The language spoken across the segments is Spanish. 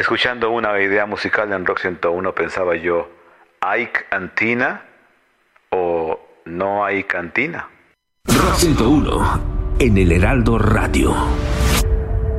Escuchando una idea musical en Rock 101 pensaba yo, ¿hay cantina o no hay cantina? Rock 101 en el Heraldo Radio.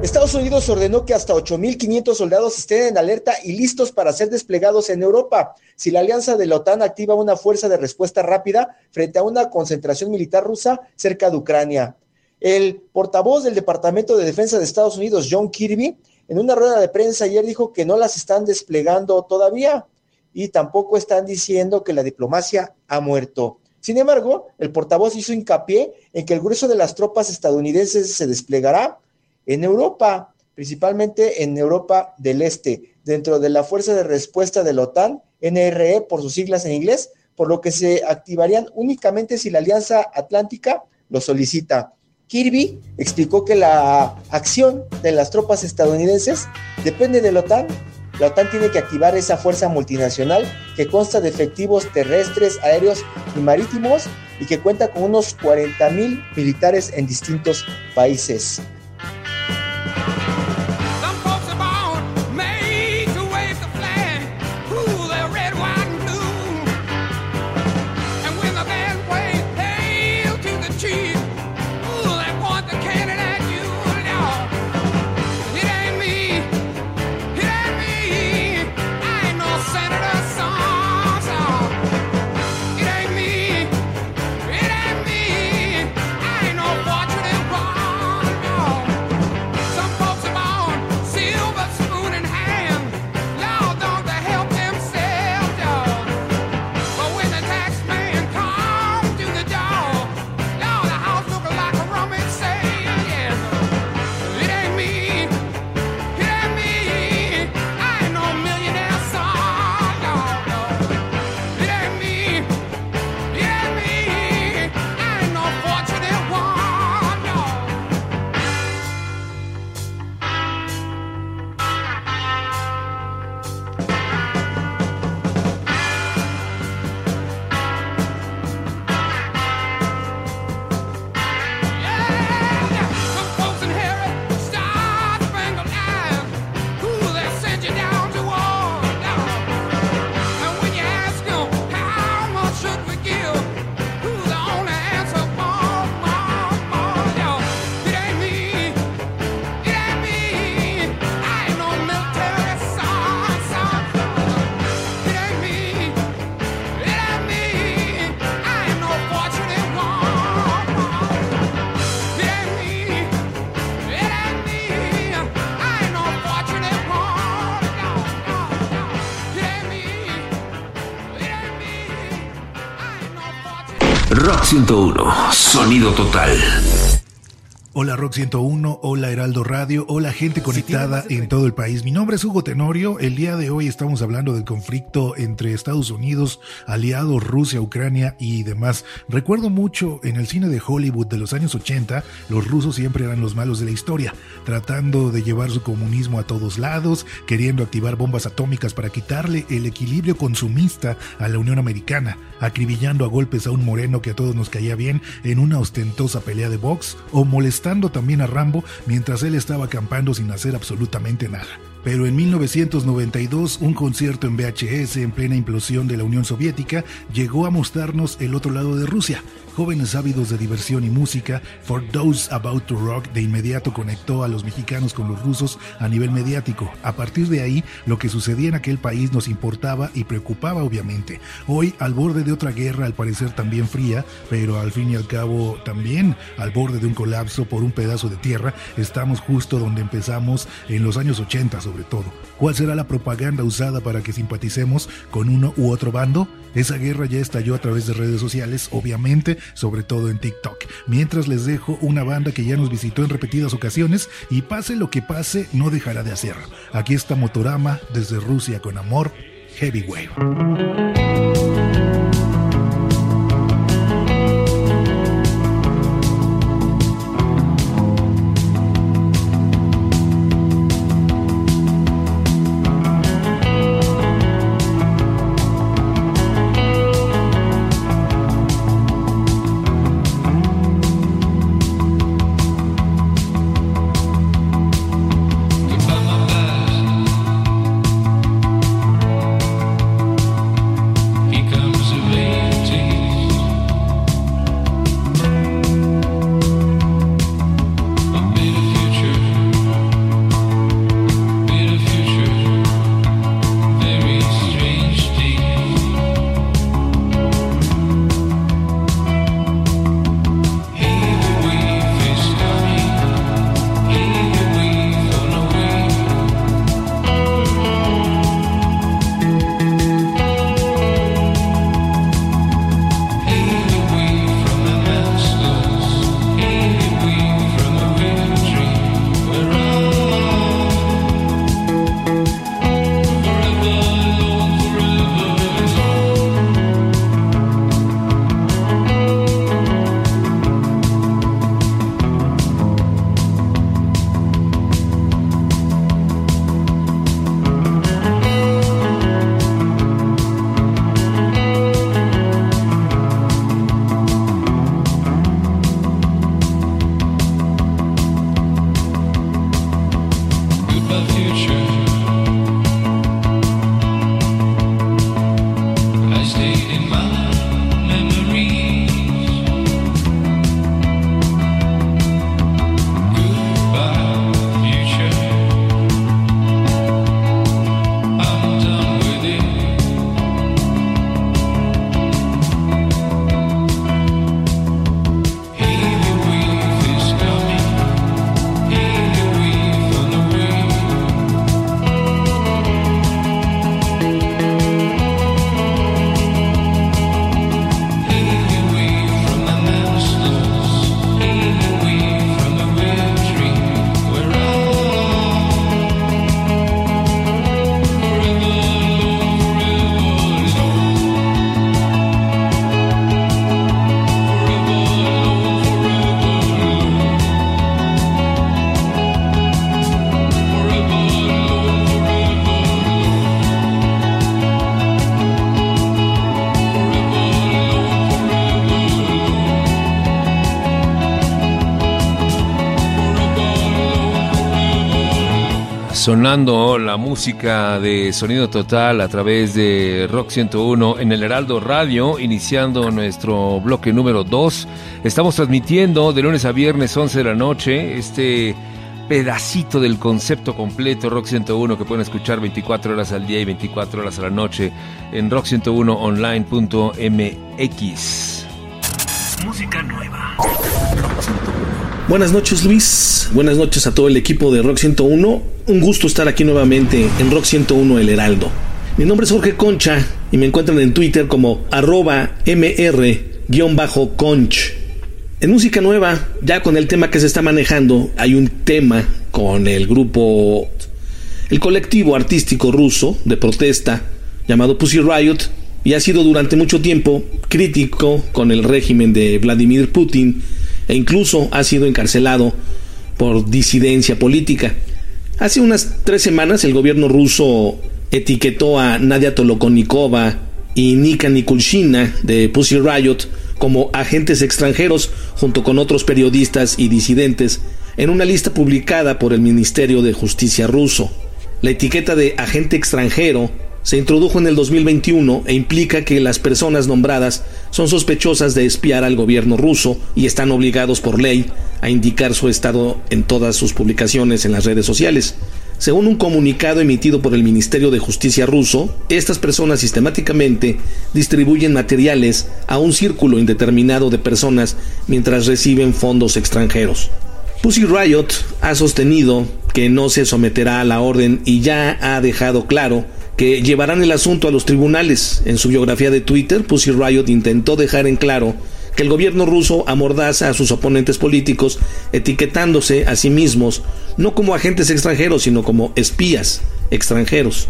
Estados Unidos ordenó que hasta 8.500 soldados estén en alerta y listos para ser desplegados en Europa si la alianza de la OTAN activa una fuerza de respuesta rápida frente a una concentración militar rusa cerca de Ucrania. El portavoz del Departamento de Defensa de Estados Unidos, John Kirby, en una rueda de prensa ayer dijo que no las están desplegando todavía y tampoco están diciendo que la diplomacia ha muerto. Sin embargo, el portavoz hizo hincapié en que el grueso de las tropas estadounidenses se desplegará en Europa, principalmente en Europa del Este, dentro de la Fuerza de Respuesta de la OTAN, NRE por sus siglas en inglés, por lo que se activarían únicamente si la Alianza Atlántica lo solicita. Kirby explicó que la acción de las tropas estadounidenses depende de la OTAN. La OTAN tiene que activar esa fuerza multinacional que consta de efectivos terrestres, aéreos y marítimos y que cuenta con unos 40 mil militares en distintos países. 101, sonido total. Hola Rock 101, hola Heraldo Radio, hola gente conectada en todo el país. Mi nombre es Hugo Tenorio. El día de hoy estamos hablando del conflicto entre Estados Unidos, aliados Rusia, Ucrania y demás. Recuerdo mucho en el cine de Hollywood de los años 80, los rusos siempre eran los malos de la historia, tratando de llevar su comunismo a todos lados, queriendo activar bombas atómicas para quitarle el equilibrio consumista a la Unión Americana, acribillando a golpes a un moreno que a todos nos caía bien en una ostentosa pelea de box o molestando también a Rambo mientras él estaba acampando sin hacer absolutamente nada. Pero en 1992, un concierto en VHS en plena implosión de la Unión Soviética llegó a mostrarnos el otro lado de Rusia. Jóvenes ávidos de diversión y música, For Those About to Rock de inmediato conectó a los mexicanos con los rusos a nivel mediático. A partir de ahí, lo que sucedía en aquel país nos importaba y preocupaba obviamente. Hoy, al borde de otra guerra, al parecer también fría, pero al fin y al cabo también al borde de un colapso por un pedazo de tierra, estamos justo donde empezamos en los años 80 sobre todo. ¿Cuál será la propaganda usada para que simpaticemos con uno u otro bando? Esa guerra ya estalló a través de redes sociales, obviamente, sobre todo en TikTok. Mientras les dejo una banda que ya nos visitó en repetidas ocasiones y pase lo que pase, no dejará de hacerlo. Aquí está Motorama desde Rusia con amor, Heavy Wave. Sonando la música de sonido total a través de Rock 101 en el Heraldo Radio, iniciando nuestro bloque número 2. Estamos transmitiendo de lunes a viernes 11 de la noche este pedacito del concepto completo Rock 101 que pueden escuchar 24 horas al día y 24 horas a la noche en rock101online.mx. Música nueva. Buenas noches Luis, buenas noches a todo el equipo de Rock 101. Un gusto estar aquí nuevamente en Rock 101 El Heraldo. Mi nombre es Jorge Concha y me encuentran en Twitter como arroba mr-conch. En música nueva, ya con el tema que se está manejando, hay un tema con el grupo, el colectivo artístico ruso de protesta llamado Pussy Riot y ha sido durante mucho tiempo crítico con el régimen de Vladimir Putin e incluso ha sido encarcelado por disidencia política. Hace unas tres semanas el gobierno ruso etiquetó a Nadia Tolokonikova y Nika Nikulshina de Pussy Riot como agentes extranjeros junto con otros periodistas y disidentes en una lista publicada por el Ministerio de Justicia ruso. La etiqueta de agente extranjero se introdujo en el 2021 e implica que las personas nombradas son sospechosas de espiar al gobierno ruso y están obligados por ley a indicar su estado en todas sus publicaciones en las redes sociales. Según un comunicado emitido por el Ministerio de Justicia ruso, estas personas sistemáticamente distribuyen materiales a un círculo indeterminado de personas mientras reciben fondos extranjeros. Pussy Riot ha sostenido que no se someterá a la orden y ya ha dejado claro que llevarán el asunto a los tribunales. En su biografía de Twitter, Pussy Riot intentó dejar en claro que el gobierno ruso amordaza a sus oponentes políticos, etiquetándose a sí mismos no como agentes extranjeros, sino como espías extranjeros.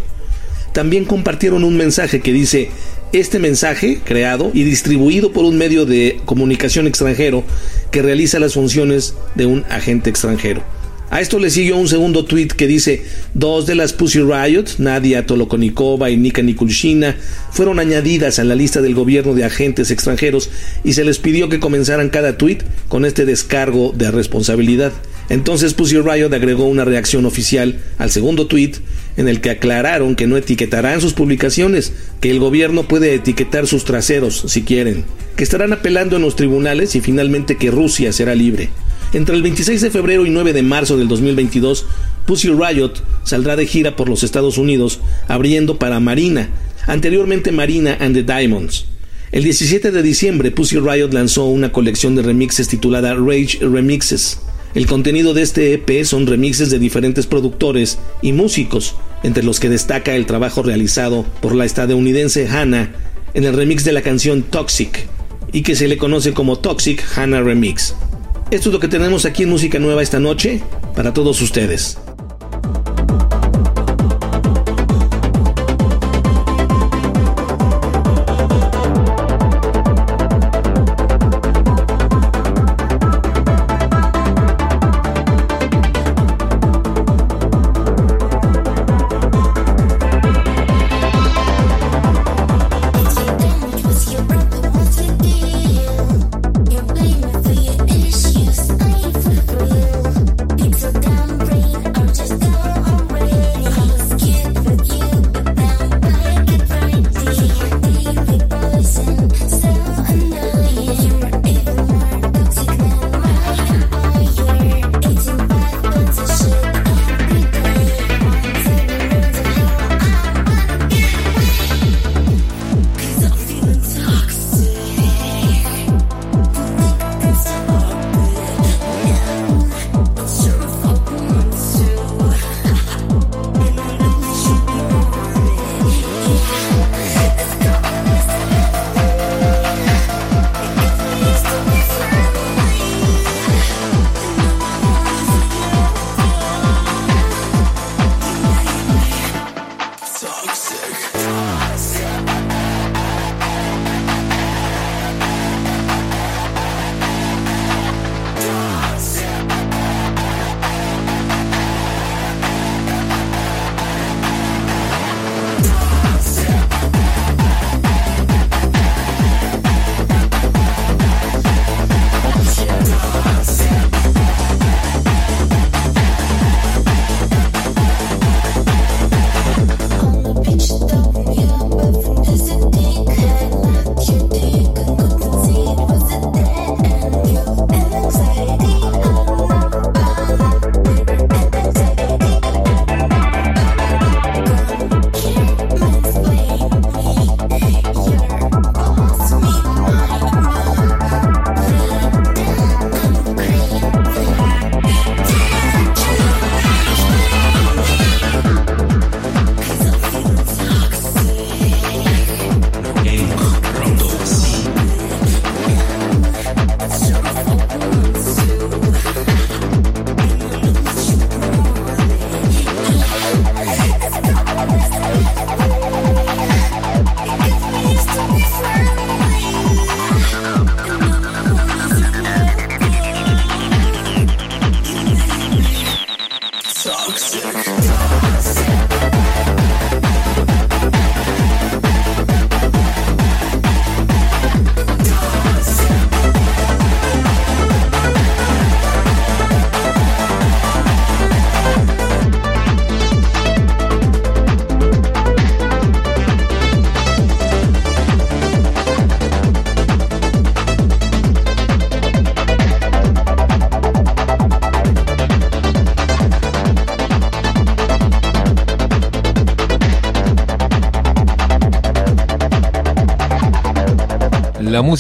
También compartieron un mensaje que dice, este mensaje, creado y distribuido por un medio de comunicación extranjero que realiza las funciones de un agente extranjero. A esto le siguió un segundo tweet que dice, dos de las Pussy Riot, Nadia Tolokonikova y Nika Nikulshina, fueron añadidas a la lista del gobierno de agentes extranjeros y se les pidió que comenzaran cada tweet con este descargo de responsabilidad. Entonces Pussy Riot agregó una reacción oficial al segundo tweet en el que aclararon que no etiquetarán sus publicaciones, que el gobierno puede etiquetar sus traseros si quieren, que estarán apelando en los tribunales y finalmente que Rusia será libre. Entre el 26 de febrero y 9 de marzo del 2022, Pussy Riot saldrá de gira por los Estados Unidos, abriendo para Marina, anteriormente Marina and the Diamonds. El 17 de diciembre, Pussy Riot lanzó una colección de remixes titulada Rage Remixes. El contenido de este EP son remixes de diferentes productores y músicos, entre los que destaca el trabajo realizado por la estadounidense Hannah en el remix de la canción Toxic, y que se le conoce como Toxic Hannah Remix. Esto es lo que tenemos aquí en Música Nueva esta noche para todos ustedes.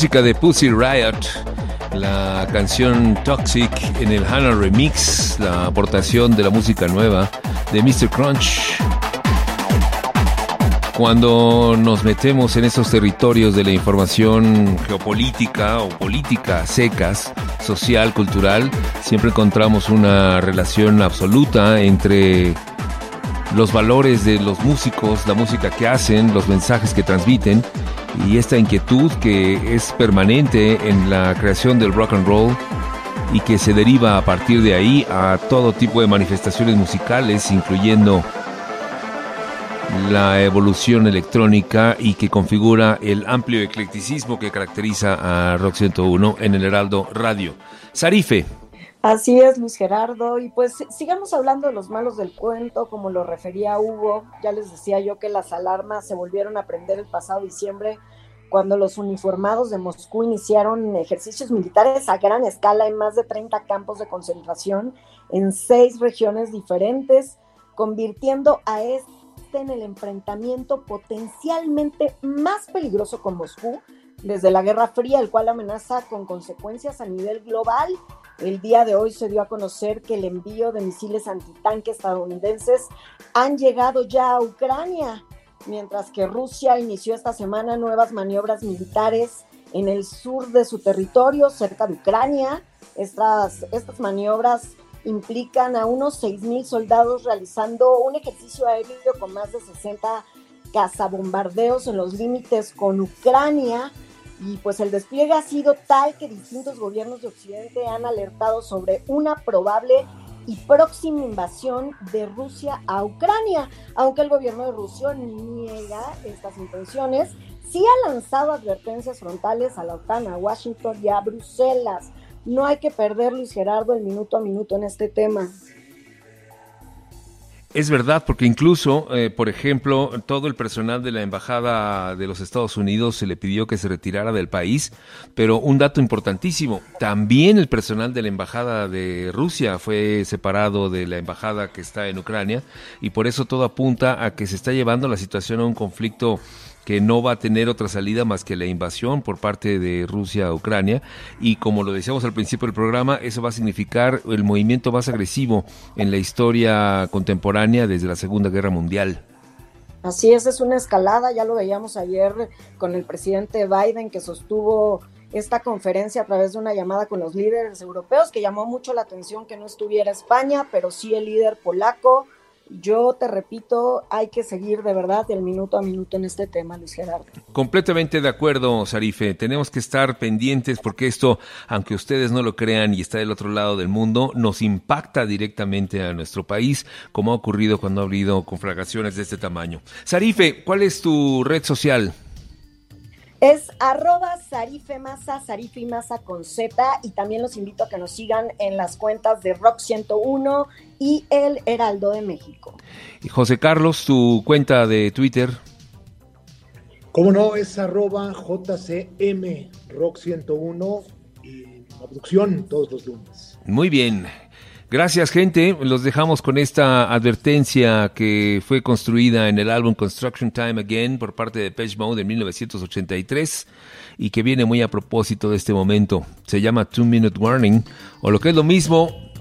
Música de Pussy Riot, la canción Toxic en el Hannah Remix, la aportación de la música nueva de Mr. Crunch. Cuando nos metemos en esos territorios de la información geopolítica o política secas, social, cultural, siempre encontramos una relación absoluta entre los valores de los músicos, la música que hacen, los mensajes que transmiten y esta inquietud que es permanente en la creación del rock and roll y que se deriva a partir de ahí a todo tipo de manifestaciones musicales, incluyendo la evolución electrónica y que configura el amplio eclecticismo que caracteriza a Rock 101 en el Heraldo Radio. Sarife. Así es, Luis Gerardo. Y pues sigamos hablando de los malos del cuento, como lo refería Hugo. Ya les decía yo que las alarmas se volvieron a prender el pasado diciembre cuando los uniformados de Moscú iniciaron ejercicios militares a gran escala en más de 30 campos de concentración en seis regiones diferentes, convirtiendo a este en el enfrentamiento potencialmente más peligroso con Moscú desde la Guerra Fría, el cual amenaza con consecuencias a nivel global. El día de hoy se dio a conocer que el envío de misiles antitanque estadounidenses han llegado ya a Ucrania, mientras que Rusia inició esta semana nuevas maniobras militares en el sur de su territorio, cerca de Ucrania. Estas, estas maniobras implican a unos 6.000 soldados realizando un ejercicio aéreo con más de 60 cazabombardeos en los límites con Ucrania. Y pues el despliegue ha sido tal que distintos gobiernos de Occidente han alertado sobre una probable y próxima invasión de Rusia a Ucrania, aunque el gobierno de Rusia niega estas intenciones, sí ha lanzado advertencias frontales a la OTAN, a Washington y a Bruselas no hay que perder, Luis Gerardo, el minuto a minuto en este tema. Es verdad, porque incluso, eh, por ejemplo, todo el personal de la Embajada de los Estados Unidos se le pidió que se retirara del país, pero un dato importantísimo, también el personal de la Embajada de Rusia fue separado de la Embajada que está en Ucrania y por eso todo apunta a que se está llevando la situación a un conflicto que no va a tener otra salida más que la invasión por parte de Rusia a Ucrania y como lo decíamos al principio del programa, eso va a significar el movimiento más agresivo en la historia contemporánea desde la Segunda Guerra Mundial. Así es, es una escalada, ya lo veíamos ayer con el presidente Biden que sostuvo esta conferencia a través de una llamada con los líderes europeos que llamó mucho la atención que no estuviera España, pero sí el líder polaco, yo te repito, hay que seguir de verdad el minuto a minuto en este tema, Luis Gerardo. Completamente de acuerdo, Sarife. Tenemos que estar pendientes porque esto, aunque ustedes no lo crean y está del otro lado del mundo, nos impacta directamente a nuestro país, como ha ocurrido cuando ha habido conflagraciones de este tamaño. Sarife, ¿cuál es tu red social? Es arroba sarifemasa, sarifimasa con Z y también los invito a que nos sigan en las cuentas de Rock 101 y El Heraldo de México. Y José Carlos, tu cuenta de Twitter. Cómo no, es arroba JCM Rock 101 y la producción todos los lunes. Muy bien. Gracias, gente. Los dejamos con esta advertencia que fue construida en el álbum Construction Time Again por parte de Page Mode en 1983 y que viene muy a propósito de este momento. Se llama Two Minute Warning, o lo que es lo mismo,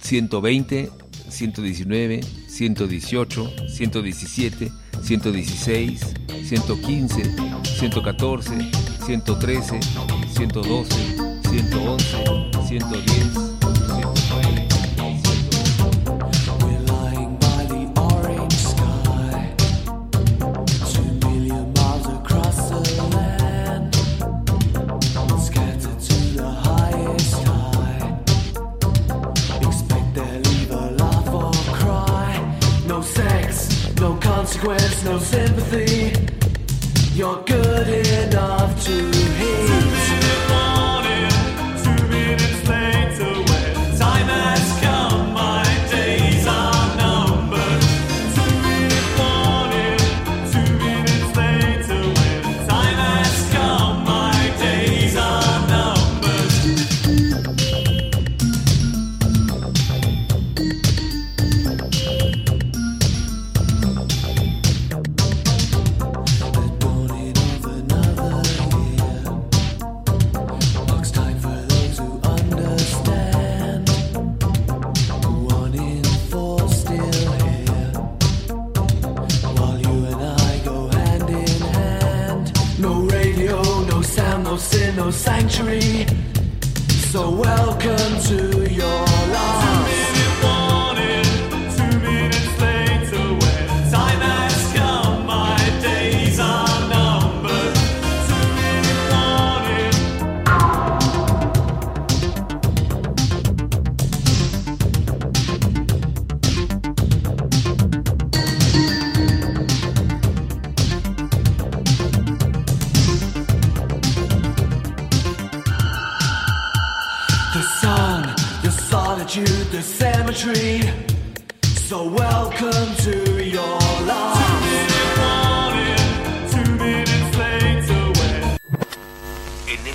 120, 119, 118, 117, 116, 115, 114, 113, 112, 111, 110. Consequence, no sympathy. You're good enough to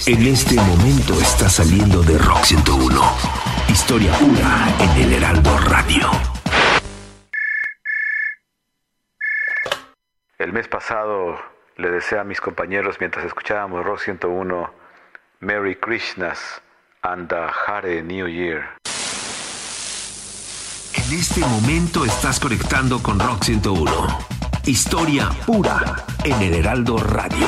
En este momento está saliendo de Rock 101. Historia pura en el Heraldo Radio. El mes pasado le deseé a mis compañeros mientras escuchábamos Rock 101 Merry Krishnas and a Hare New Year. En este momento estás conectando con Rock 101. Historia pura en el Heraldo Radio.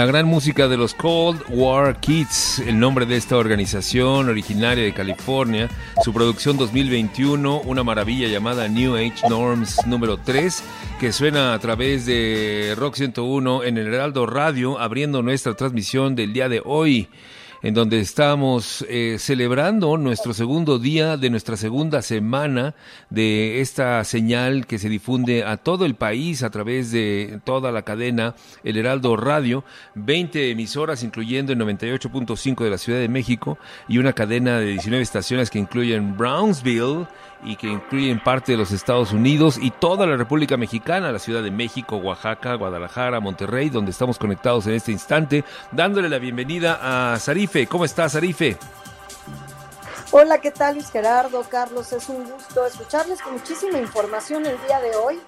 La gran música de los Cold War Kids, el nombre de esta organización originaria de California, su producción 2021, una maravilla llamada New Age Norms número 3, que suena a través de Rock 101 en el Heraldo Radio, abriendo nuestra transmisión del día de hoy en donde estamos eh, celebrando nuestro segundo día de nuestra segunda semana de esta señal que se difunde a todo el país a través de toda la cadena El Heraldo Radio, 20 emisoras incluyendo el 98.5 de la Ciudad de México y una cadena de 19 estaciones que incluyen Brownsville, y que incluyen parte de los Estados Unidos y toda la República Mexicana, la Ciudad de México, Oaxaca, Guadalajara, Monterrey, donde estamos conectados en este instante, dándole la bienvenida a Sarife. ¿Cómo estás, Sarife? Hola, ¿qué tal Luis Gerardo? Carlos, es un gusto escucharles con muchísima información el día de hoy.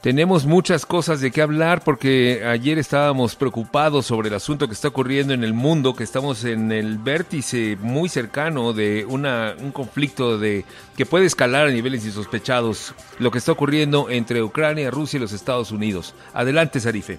Tenemos muchas cosas de qué hablar porque ayer estábamos preocupados sobre el asunto que está ocurriendo en el mundo, que estamos en el vértice muy cercano de una, un conflicto de, que puede escalar a niveles insospechados, lo que está ocurriendo entre Ucrania, Rusia y los Estados Unidos. Adelante, Sarife.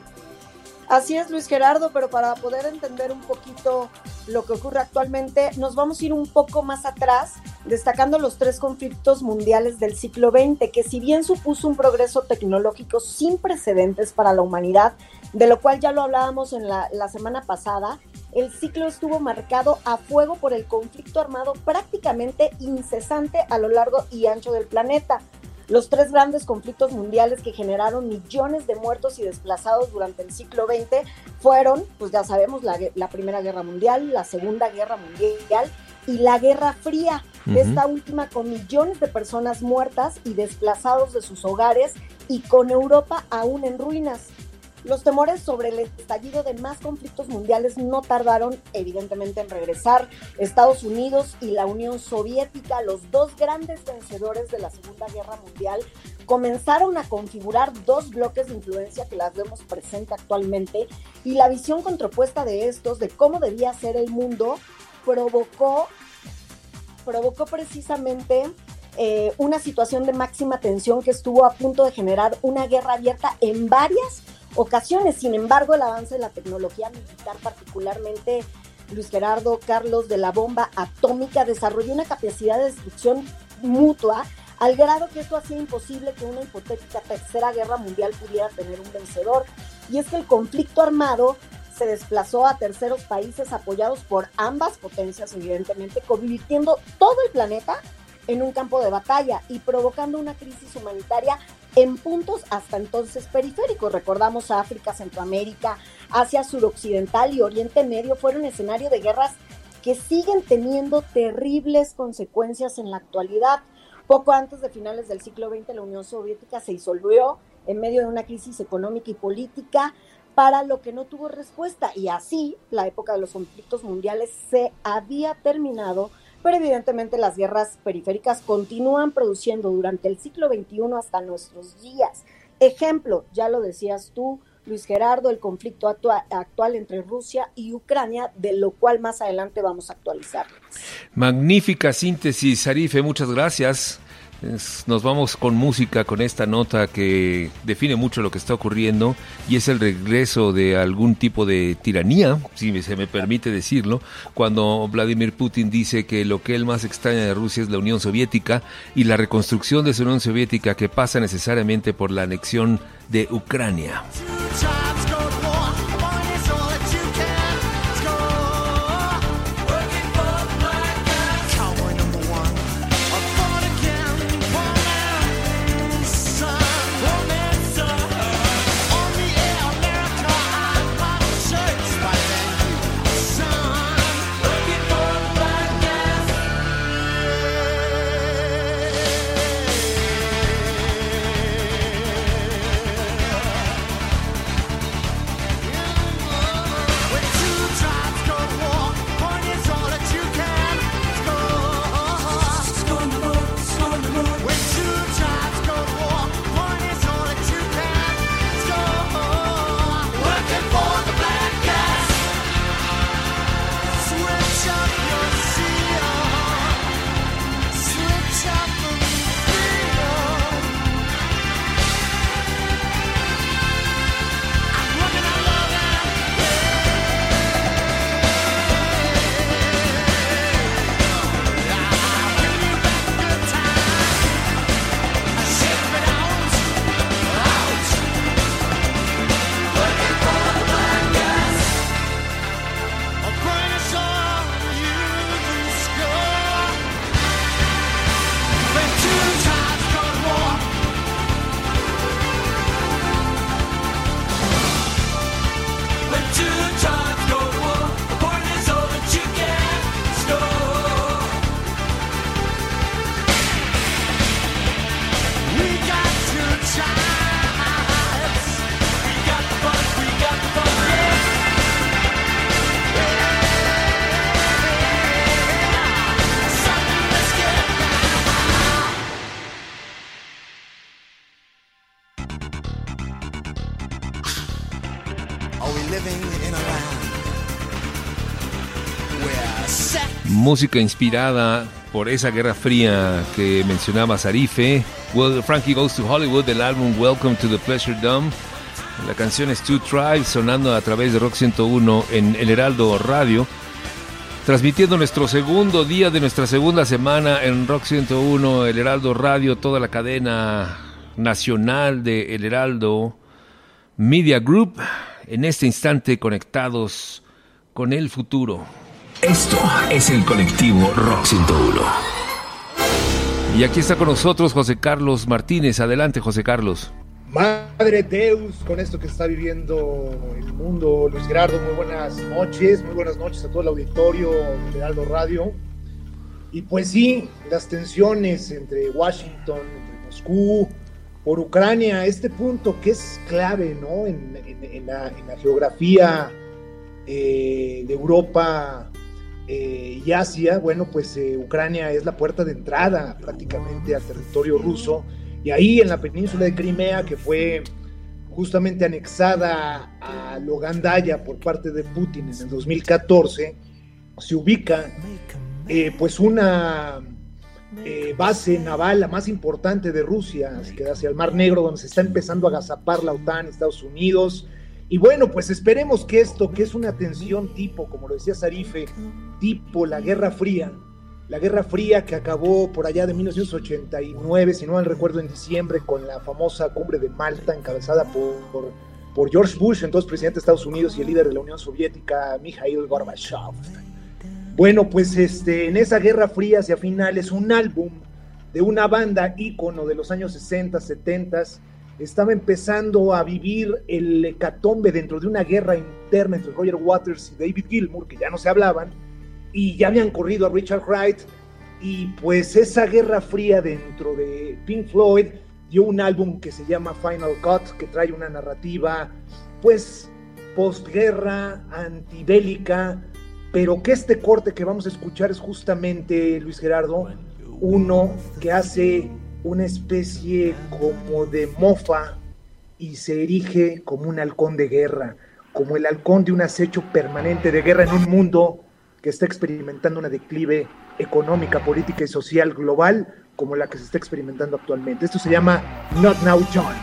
Así es, Luis Gerardo, pero para poder entender un poquito lo que ocurre actualmente, nos vamos a ir un poco más atrás, destacando los tres conflictos mundiales del siglo XX, que si bien supuso un progreso tecnológico sin precedentes para la humanidad, de lo cual ya lo hablábamos en la, la semana pasada, el ciclo estuvo marcado a fuego por el conflicto armado prácticamente incesante a lo largo y ancho del planeta los tres grandes conflictos mundiales que generaron millones de muertos y desplazados durante el siglo XX fueron, pues ya sabemos, la, la Primera Guerra Mundial, la Segunda Guerra Mundial y la Guerra Fría. Uh -huh. Esta última con millones de personas muertas y desplazados de sus hogares y con Europa aún en ruinas. Los temores sobre el estallido de más conflictos mundiales no tardaron, evidentemente, en regresar. Estados Unidos y la Unión Soviética, los dos grandes vencedores de la Segunda Guerra Mundial, comenzaron a configurar dos bloques de influencia que las vemos presente actualmente y la visión contrapuesta de estos, de cómo debía ser el mundo, provocó, provocó precisamente eh, una situación de máxima tensión que estuvo a punto de generar una guerra abierta en varias ocasiones. Sin embargo, el avance de la tecnología militar, particularmente Luis Gerardo Carlos de la bomba atómica, desarrolló una capacidad de destrucción mutua al grado que esto hacía imposible que una hipotética tercera guerra mundial pudiera tener un vencedor. Y es que el conflicto armado se desplazó a terceros países apoyados por ambas potencias, evidentemente, convirtiendo todo el planeta en un campo de batalla y provocando una crisis humanitaria en puntos hasta entonces periféricos. Recordamos África, Centroamérica, Asia suroccidental y Oriente Medio fueron escenario de guerras que siguen teniendo terribles consecuencias en la actualidad. Poco antes de finales del siglo XX, la Unión Soviética se disolvió en medio de una crisis económica y política para lo que no tuvo respuesta y así la época de los conflictos mundiales se había terminado pero evidentemente las guerras periféricas continúan produciendo durante el siglo XXI hasta nuestros días. Ejemplo, ya lo decías tú, Luis Gerardo, el conflicto actual, entre Rusia y Ucrania, de lo cual más adelante vamos a actualizar. Magnífica síntesis, Arife, muchas gracias. Nos vamos con música, con esta nota que define mucho lo que está ocurriendo y es el regreso de algún tipo de tiranía, si se me permite decirlo, cuando Vladimir Putin dice que lo que él más extraña de Rusia es la Unión Soviética y la reconstrucción de esa Unión Soviética que pasa necesariamente por la anexión de Ucrania. Música inspirada por esa guerra fría que mencionaba Sarife. Well, Frankie Goes to Hollywood del álbum Welcome to the Pleasure Dome. La canción es Two Tribes sonando a través de Rock 101 en El Heraldo Radio. Transmitiendo nuestro segundo día de nuestra segunda semana en Rock 101, El Heraldo Radio, toda la cadena nacional de El Heraldo Media Group. En este instante conectados con el futuro. Esto es el colectivo Rock 101. Y aquí está con nosotros José Carlos Martínez. Adelante, José Carlos. Madre Deus, con esto que está viviendo el mundo, Luis Gerardo, muy buenas noches, muy buenas noches a todo el auditorio de Heraldo Radio. Y pues sí, las tensiones entre Washington, entre Moscú, por Ucrania, este punto que es clave ¿no? en, la, geografía eh, de Europa eh, y Asia, bueno, pues eh, Ucrania es la puerta de entrada prácticamente al territorio ruso. Y ahí en la península de Crimea, que fue justamente anexada a Logandaya por parte de Putin en el 2014, se ubica pues una eh, base naval la más importante de Rusia, así que hacia el Mar Negro, donde se está empezando a agazapar la OTAN, Estados Unidos. Y bueno, pues esperemos que esto, que es una tensión tipo, como lo decía Sarife, tipo la Guerra Fría, la Guerra Fría que acabó por allá de 1989, si no mal recuerdo, en diciembre, con la famosa cumbre de Malta, encabezada por, por, por George Bush, entonces presidente de Estados Unidos, y el líder de la Unión Soviética, Mikhail Gorbachev. Bueno, pues este, en esa Guerra Fría hacia finales, un álbum de una banda ícono de los años 60, 70, estaba empezando a vivir el hecatombe dentro de una guerra interna entre Roger Waters y David Gilmour, que ya no se hablaban, y ya habían corrido a Richard Wright, y pues esa guerra fría dentro de Pink Floyd dio un álbum que se llama Final Cut, que trae una narrativa, pues, postguerra, antibélica, pero que este corte que vamos a escuchar es justamente, Luis Gerardo, uno que hace una especie como de mofa y se erige como un halcón de guerra, como el halcón de un acecho permanente de guerra en un mundo que está experimentando una declive económica, política y social global como la que se está experimentando actualmente. Esto se llama Not Now John.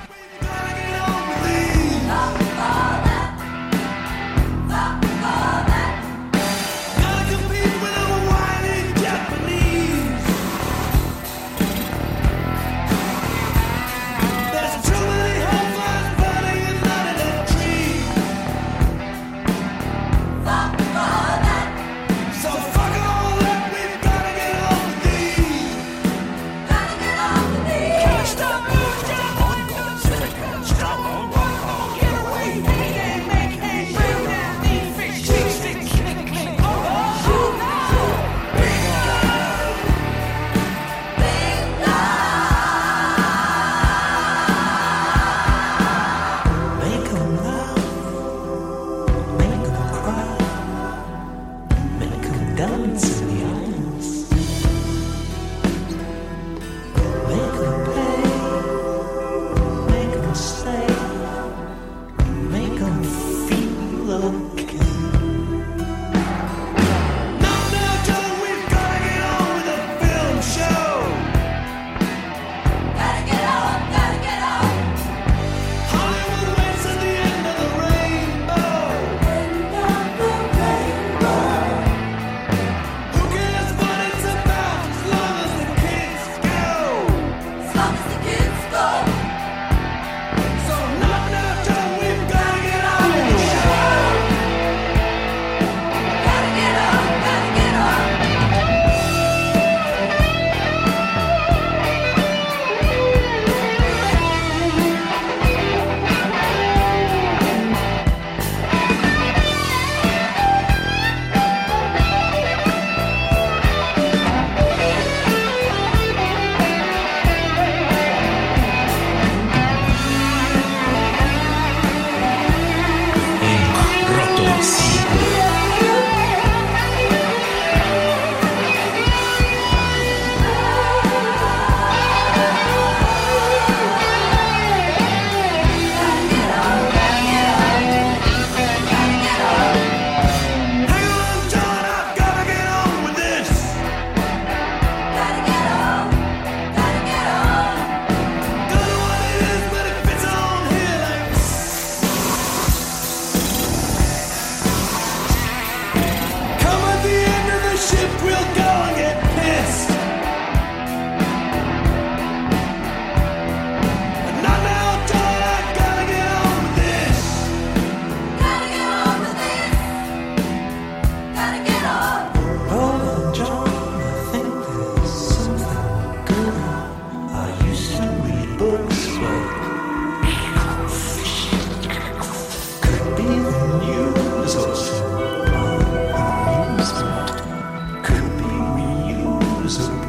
losing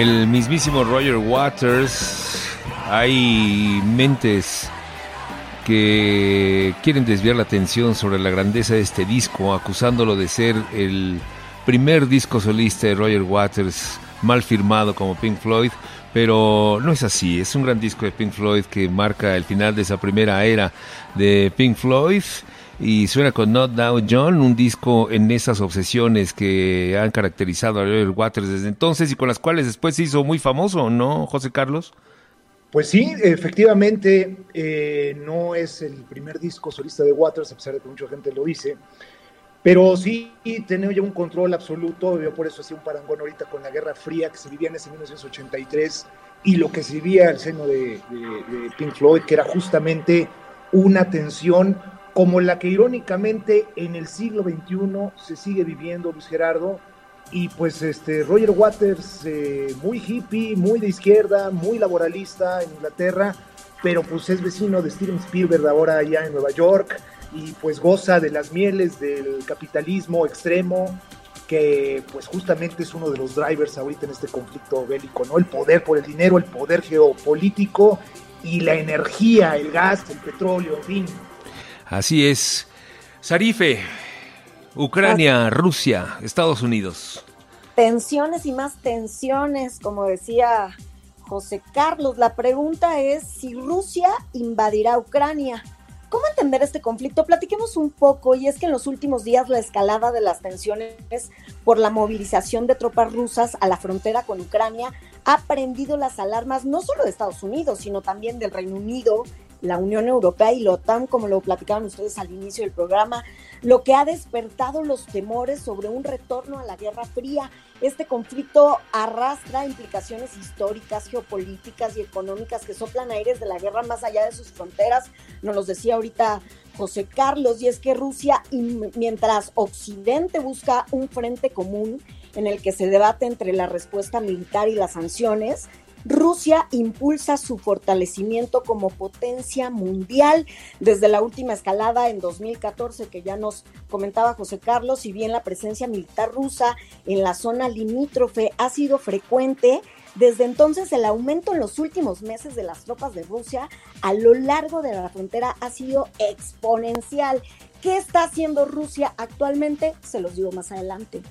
el mismísimo Roger Waters. Hay mentes que quieren desviar la atención sobre la grandeza de este disco, acusándolo de ser el primer disco solista de Roger Waters mal firmado como Pink Floyd, pero no es así, es un gran disco de Pink Floyd que marca el final de esa primera era de Pink Floyd y suena con Not Now John, un disco en esas obsesiones que han caracterizado a Roger Waters desde entonces y con las cuales después se hizo muy famoso, ¿no, José Carlos? Pues sí, efectivamente, eh, no es el primer disco solista de Waters, a pesar de que mucha gente lo dice, pero sí tenía un control absoluto, yo por eso hacía un parangón ahorita con la Guerra Fría que se vivía en ese 1983 y lo que se vivía al seno de Pink Floyd, que era justamente una tensión como la que irónicamente en el siglo XXI se sigue viviendo, Luis Gerardo, y pues este Roger Waters, eh, muy hippie, muy de izquierda, muy laboralista en Inglaterra, pero pues es vecino de Steven Spielberg ahora allá en Nueva York y pues goza de las mieles del capitalismo extremo que pues justamente es uno de los drivers ahorita en este conflicto bélico, ¿no? El poder por el dinero, el poder geopolítico y la energía, el gas, el petróleo, en fin. Así es. Sarife, Ucrania, Rusia, Estados Unidos. Tensiones y más tensiones, como decía José Carlos. La pregunta es si Rusia invadirá Ucrania. ¿Cómo entender este conflicto? Platiquemos un poco, y es que en los últimos días la escalada de las tensiones por la movilización de tropas rusas a la frontera con Ucrania ha prendido las alarmas no solo de Estados Unidos, sino también del Reino Unido, la Unión Europea y la OTAN, como lo platicaban ustedes al inicio del programa, lo que ha despertado los temores sobre un retorno a la Guerra Fría. Este conflicto arrastra implicaciones históricas, geopolíticas y económicas que soplan aires de la guerra más allá de sus fronteras, nos los decía ahorita José Carlos, y es que Rusia, mientras Occidente busca un frente común en el que se debate entre la respuesta militar y las sanciones, Rusia impulsa su fortalecimiento como potencia mundial desde la última escalada en 2014 que ya nos comentaba José Carlos, si bien la presencia militar rusa en la zona limítrofe ha sido frecuente, desde entonces el aumento en los últimos meses de las tropas de Rusia a lo largo de la frontera ha sido exponencial. ¿Qué está haciendo Rusia actualmente? Se los digo más adelante.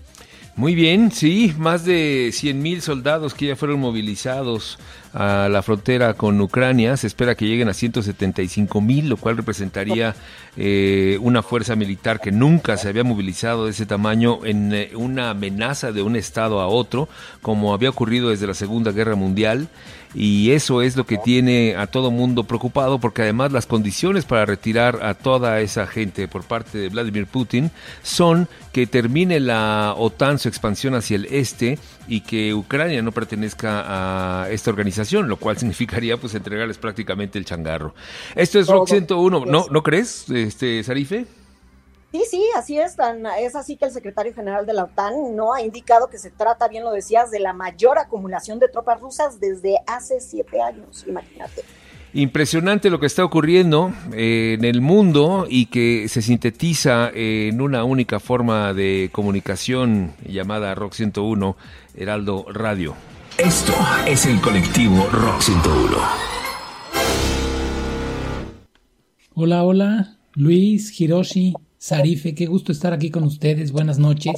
Muy bien, sí, más de 100 mil soldados que ya fueron movilizados a la frontera con Ucrania. Se espera que lleguen a 175 mil, lo cual representaría eh, una fuerza militar que nunca se había movilizado de ese tamaño en eh, una amenaza de un estado a otro, como había ocurrido desde la Segunda Guerra Mundial. Y eso es lo que tiene a todo mundo preocupado, porque además las condiciones para retirar a toda esa gente por parte de Vladimir Putin son que termine la OTAN su expansión hacia el este y que Ucrania no pertenezca a esta organización, lo cual significaría pues entregarles prácticamente el changarro. Esto es Rock Todo. 101, ¿no, ¿no crees, este Sarife? Sí, sí, así es. Tan, es así que el secretario general de la OTAN no ha indicado que se trata, bien lo decías, de la mayor acumulación de tropas rusas desde hace siete años. Imagínate. Impresionante lo que está ocurriendo eh, en el mundo y que se sintetiza en una única forma de comunicación llamada Rock 101, Heraldo Radio. Esto es el colectivo Rock 101. Hola, hola, Luis, Hiroshi, Sarife, qué gusto estar aquí con ustedes, buenas noches.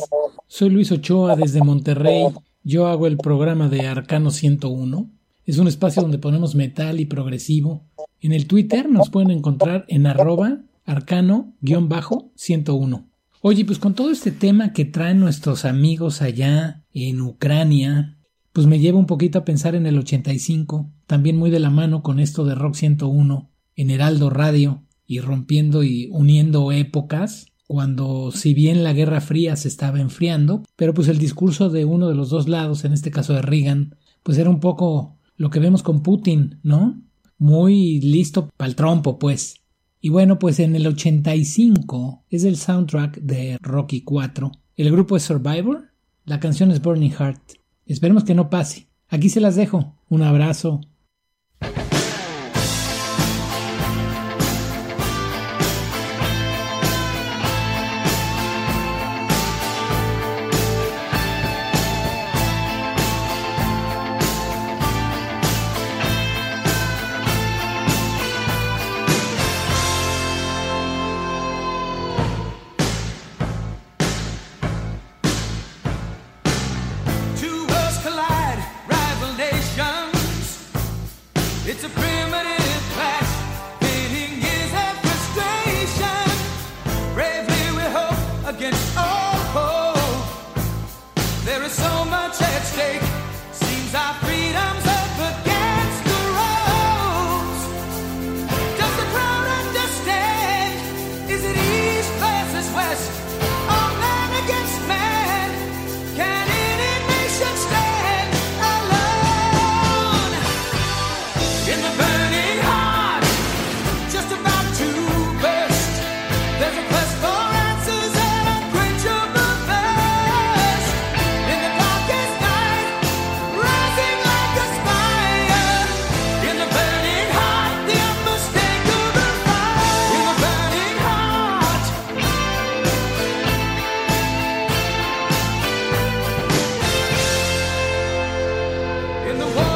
Soy Luis Ochoa desde Monterrey, yo hago el programa de Arcano 101. Es un espacio donde ponemos metal y progresivo. En el Twitter nos pueden encontrar en arroba arcano-101. Oye, pues con todo este tema que traen nuestros amigos allá en Ucrania, pues me lleva un poquito a pensar en el 85, también muy de la mano con esto de Rock 101, en Heraldo Radio, y rompiendo y uniendo épocas, cuando si bien la Guerra Fría se estaba enfriando, pero pues el discurso de uno de los dos lados, en este caso de Reagan, pues era un poco lo que vemos con Putin, ¿no? Muy listo para el trompo, pues. Y bueno, pues en el 85 es el soundtrack de Rocky 4. El grupo es Survivor, la canción es Burning Heart. Esperemos que no pase. Aquí se las dejo. Un abrazo. the world.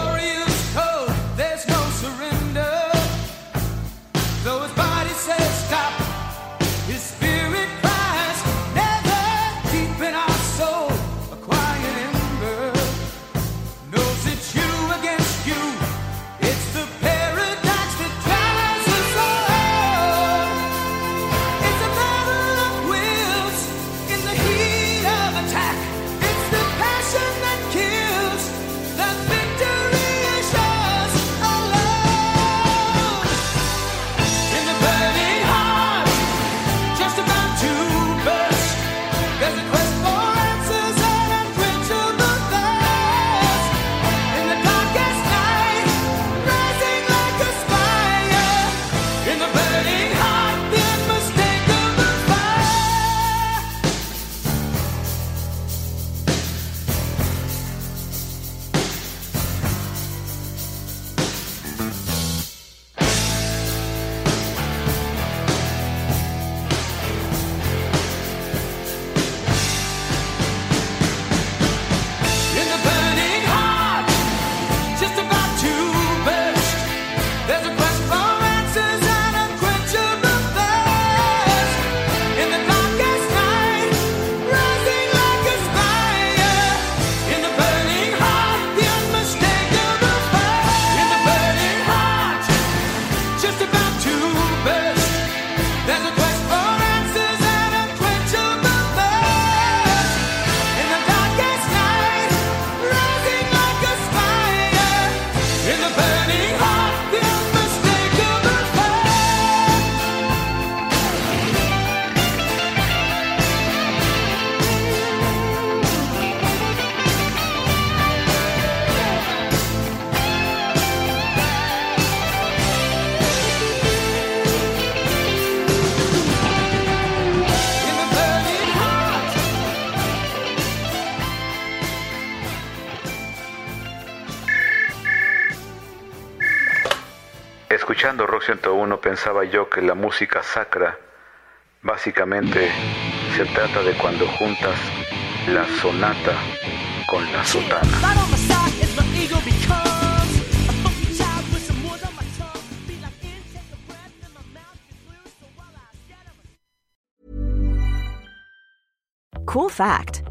pensaba yo que la música sacra básicamente se trata de cuando juntas la sonata con la sotana. Cool fact.